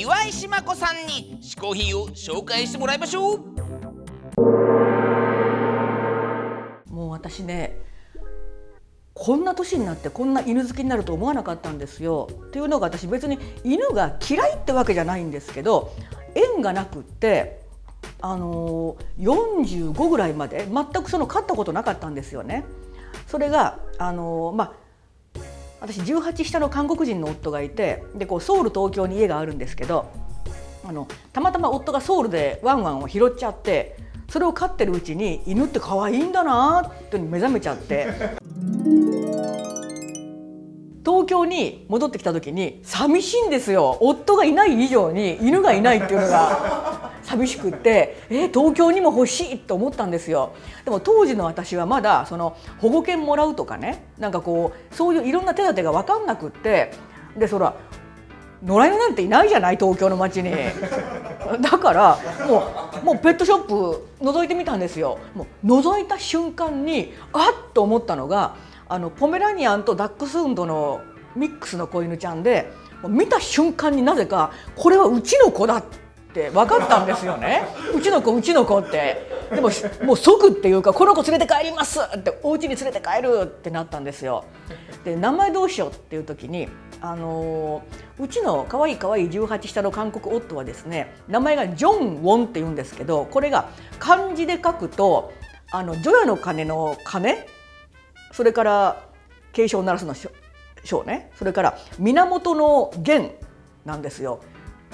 岩井島子さんに嗜好品を紹介してもらいましょうもう私ねこんな年になってこんな犬好きになると思わなかったんですよ。っていうのが私別に犬が嫌いってわけじゃないんですけど縁がなくってあの45ぐらいまで全くその飼ったことなかったんですよね。それがあのまあ私18下の韓国人の夫がいてでこうソウル東京に家があるんですけどあのたまたま夫がソウルでワンワンを拾っちゃってそれを飼ってるうちに犬って可愛いんだなって目覚めちゃって。東京に戻ってきた時に寂しいんですよ。夫がいない以上に犬がいないっていうのが。寂しくってえ東京にも欲しいと思ったんですよ。でも当時の私はまだその保護犬もらうとかねなんかこうそういういろんな手立てが分かんなくってでそら野良犬なんていないじゃない東京の街に。だからもうもうペットショップ覗いてみたんですよ。もう覗いた瞬間にあっと思ったのがあのポメラニアンとダックスフンドのミックスの子犬ちゃんで見た瞬間になぜかこれはうちの子だっって分かったんですよね。うちの子うちの子って。でももう即っていうかこの子連れて帰りますってお家に連れて帰るってなったんですよ。で名前どうしようっていう時にあのうちの可愛い可愛い18下の韓国夫はですね名前がジョン・ウォンって言うんですけどこれが漢字で書くとあの除夜の鐘の鐘？それから警鐘を鳴らすの章ね。それから源の源なんですよ。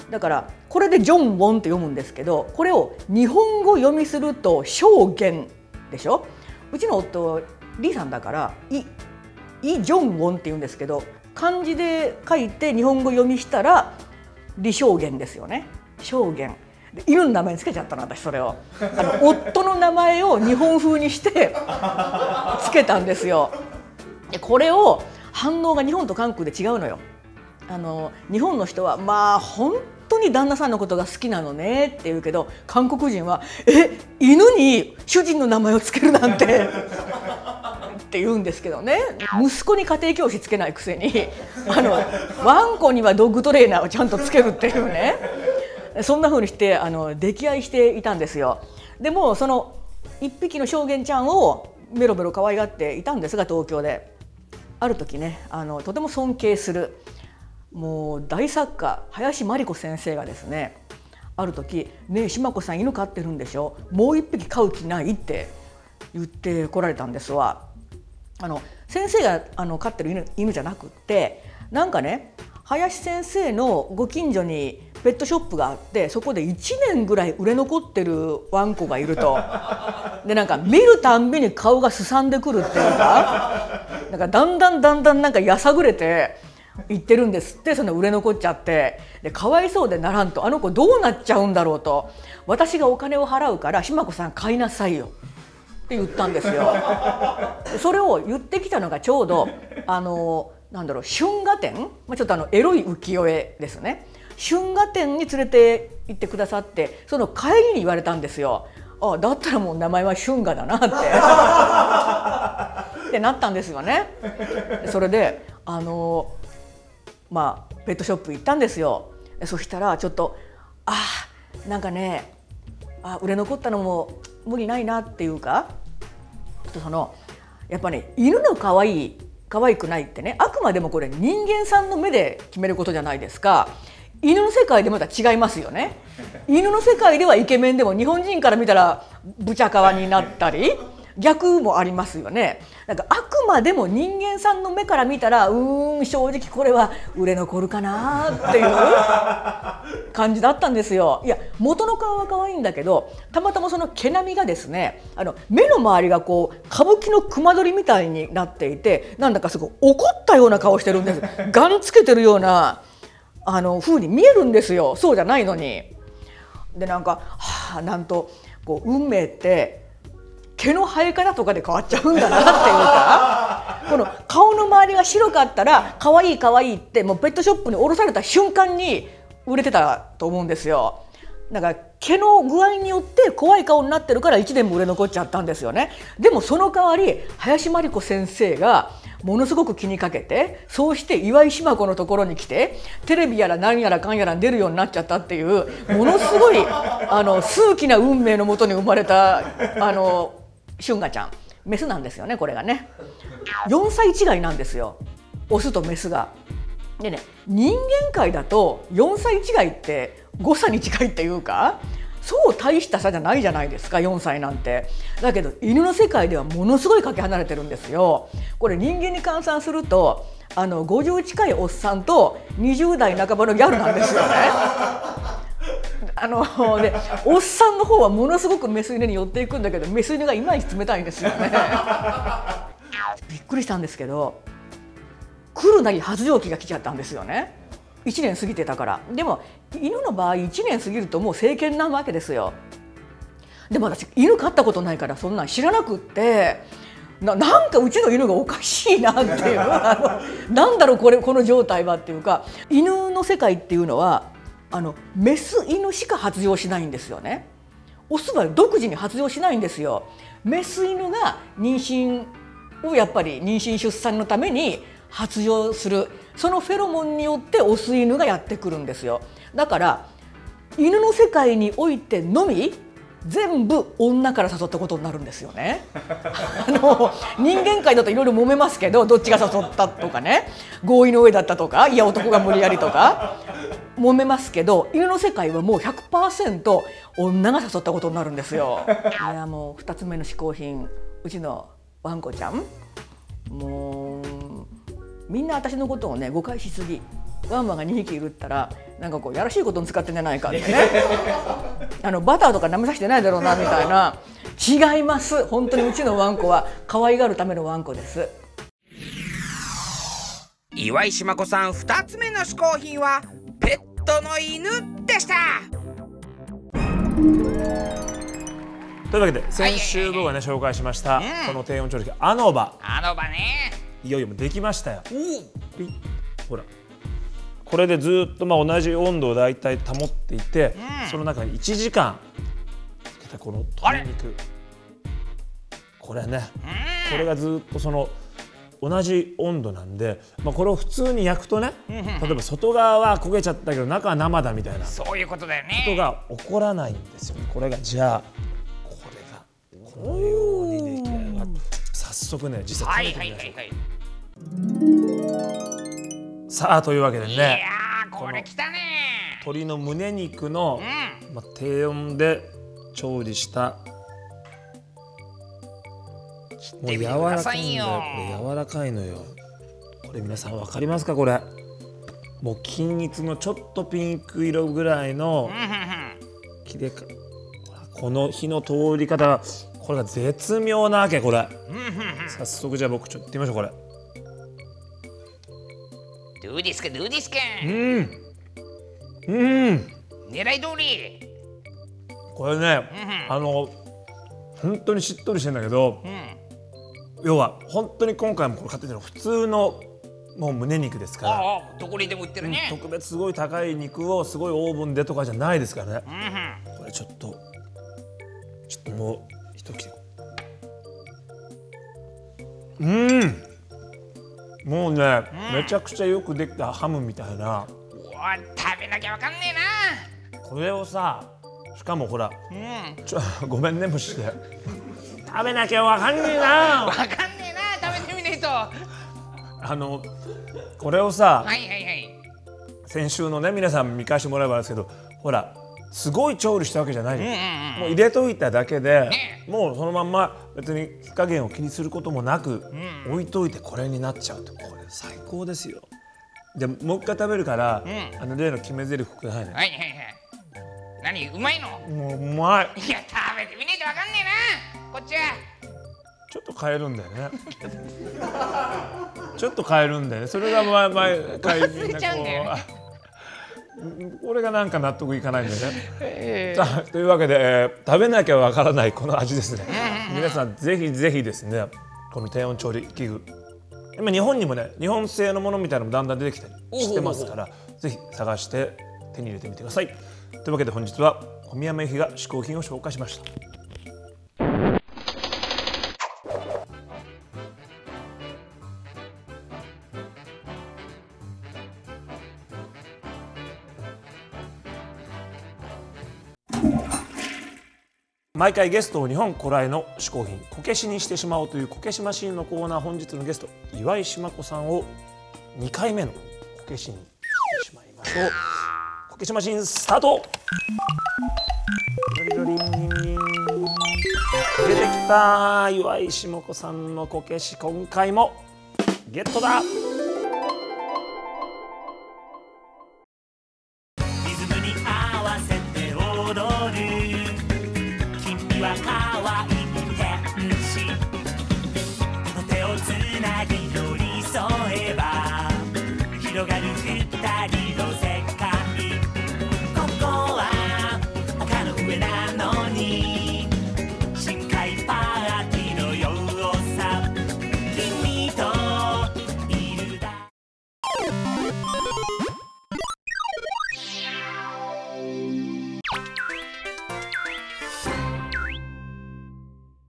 だからこれでジョン・ウォンって読むんですけどこれを日本語読みすると証言でしょ？うちの夫リーさんだからイ・イ・ジョン・ウォンって言うんですけど漢字で書いて日本語読みしたら李証言ですよね。証言犬の名前につけちゃったの私それを。あの 夫の名前を日本風にしてつけたんですよ。でこれを反応が日本と韓国で違うのよ。あの日本の人はまあ本当に旦那さんのことが好きなのねって言うけど韓国人は「え犬に主人の名前をつけるなんて」って言うんですけどね。息子に家庭教師つけないくせに あのワンコにはドッグトレーナーをちゃんとつけるっていうね。そんな風にしてあの溺愛していたんですよ。でもその一匹の証言ちゃんをメロメロ可愛がっていたんですが東京で。ある時ねあのとても尊敬する。もう大作家林真理子先生がですねある時「ねえ島子さん犬飼ってるんでしょ？もう一匹飼う気ない?」って言ってこられたんですわ。あの先生があの飼ってる犬犬じゃなくってなんかね林先生のご近所にペットショップがあってそこで1年ぐらい売れ残ってるワンコがいると でなんか見るたんびに顔がすさんでくるっていうかなんかだんだんだんだんなんかやさぐれて言ってるんですってその売れ残っちゃってでかわいそうでならんとあの子どうなっちゃうんだろうと私がお金を払うから島子さん買いなさいよって言ったんですよ。それを言ってきたのがちょうどあのなんだろう春画展、まあ、ちょっとあのエロい浮世絵ですね春画展に連れて行ってくださってその帰りに言われたんですよ。あだったらもう名前は春画だなってってなったんですよね。それであのまあペットショップ行ったんですよ。そしたらちょっとあなんかねあ売れ残ったのも無理ないなっていうかちょっとそのやっぱね犬の可愛い可愛くないってねあくまでもこれ人間さんの目で決めることじゃないですか犬の世界でまた違いますよね犬の世界ではイケメンでも日本人から見たらブチャカワになったり逆もありますよね。なんかあくまでも人間さんの目から見たらうーん正直これは売れ残るかなっていう感じだったんですよ。いや元の顔は可愛いんだけどたまたまその毛並みがですねあの目の周りがこう歌舞伎の熊取りみたいになっていてなんだかすごい怒ったような顔してるんです。ガンつけてるようなあの風に見えるんですよ。そうじゃないのに。でなんかはあなんとこう運命って毛の生え方とかで変わっちゃうんだなっていうかこの顔の周りが白かったら可愛い可愛いってもうペットショップに卸された瞬間に売れてたと思うんですよ。だから毛の具合によって怖い顔になってるから1年も売れ残っちゃったんですよねでもその代わり林真理子先生がものすごく気にかけてそうして岩井島子のところに来てテレビやら何やらかんやら出るようになっちゃったっていうものすごいあの数奇な運命のもとに生まれたあの春夏ちゃん。メスなんですよねこれがね。4歳違いなんですよ。オスとメスが。でね人間界だと4歳違いって誤差に近いっていうかそう大した差じゃないじゃないですか4歳なんて。だけど犬の世界ではものすごいかけ離れてるんですよ。これ人間に換算するとあの50近いおっさんと20代半ばのギャルなんですよね。あのでおっさんの方はものすごくメス犬に寄っていくんだけどメス犬がいまいち冷たいんですよね。びっくりしたんですけど来るなり発情期が来ちゃったんですよね。1年過ぎてたから。でも犬の場合1年過ぎるともう成犬なわけですよ。でも私犬飼ったことないからそんなん知らなくってななんかうちの犬がおかしいなっていう。あのなんだろうこれこの状態はっていうか犬の世界っていうのはあのメス犬しか発情しないんですよね。オスは独自に発情しないんですよ。メス犬が妊娠をやっぱり妊娠出産のために発情する。そのフェロモンによってオス犬がやってくるんですよ。だから犬の世界においてのみ全部女から誘ったことになるんですよね。あの人間界だといろいろ揉めますけどどっちが誘ったとかね。合意の上だったとかいや男が無理やりとか。揉めますけど犬の世界はもう100%女が誘ったことになるんですよ。いやもう2つ目の嗜好品。うちのワンコちゃん。もうみんな私のことをね誤解しすぎ。ワンワンが2匹いるったらなんかこうやらしいことに使ってんじゃないかってね。あのバターとか舐めさせてないだろうなみたいな。違います。本当にうちのワンコは可愛がるためのワンコです。岩井島子さん2つ目の嗜好品はペットの犬でした。というわけで先週僕がね紹介しましたうん。この低温調理器アノバ。あの場ね。いよいよもうできましたよ。ほらこれでずっとまあ同じ温度をだいたい保っていて、うんその中に1時間つけたこの鶏肉。これね。うん。これがずっとその同じ温度なんで、まあ、これを普通に焼くとね例えば外側は焦げちゃったけど中は生だみたいな。こそういうことだよとねが起こらないんですよこれがじゃあこれがこのように出来上がって。早速ね実はい際食べてみはいはいましょはうさあというわけでいいやこれきたね。鶏の胸肉のう、ん。まあ、低温で調理したもう柔らかいんだよ。これ柔らかいのよ。これ皆さんわかりますか？これ。もう均一のちょっとピンク色ぐらいの切れかこの火の通り方がこれが絶妙なわけこれ。早速じゃあ僕ちょっと行ってみましょうこれ。どうですかどうですかうん。うん。狙い通り。これねうん。あの本当にしっとりしてんだけどうん。要は本当に今回もこれ買ってたの普通のもう胸肉ですから、ああどこにでも売ってるね。特別すごい高い肉をすごいオーブンでとかじゃないですからね。うんうん。これちょっとちょっともう一口。うんもうね、うんめちゃくちゃよくできたハムみたいな。食べなきゃわかんねこれをさしかもほらえなうん。ちょ ごめんね虫で食べなきゃわかんねえな。わかんねえな食べてみないと。はあのこれをさ、いはいはい。先週のね皆さん見返してもらえばですけどほらすごい調理したわけじゃないじゃんうんうんうん。もう入れといただけで、ね。もうそのまんま別に火加減を気にすることもなく、うん。置いといてこれになっちゃうってこれ最高ですよ。でもう一回食べるから、うん。あの例の決め台詞くださいね、はいはいはい。何？うまいの？もううまい。いや食べてみないとわかんねえな。こっちは。ちょっと変えるんだよね。ちょっと変えるんだよね。それが毎毎回みん忘れ ちゃうんだよね。なこうこれがなんか納得いかないんだよね。さあというわけで、えー食べなきゃわからないこの味ですね。皆さんぜひぜひですねこの低温調理器具今日本にもね日本製のものみたいなのもだんだん出てきたりしてますからぜひ探して手に入れてみてください。というわけで本日は小宮山由紀が嗜好品を紹介しました毎回ゲストを日本古来の嗜好品こけしにしてしまおうというこけしマシンのコーナー本日のゲスト岩井島子さんを2回目のこけしにしてしまいましょう。こけしマシンスタート。出てきた岩井島子さんのこけし今回もゲットだ。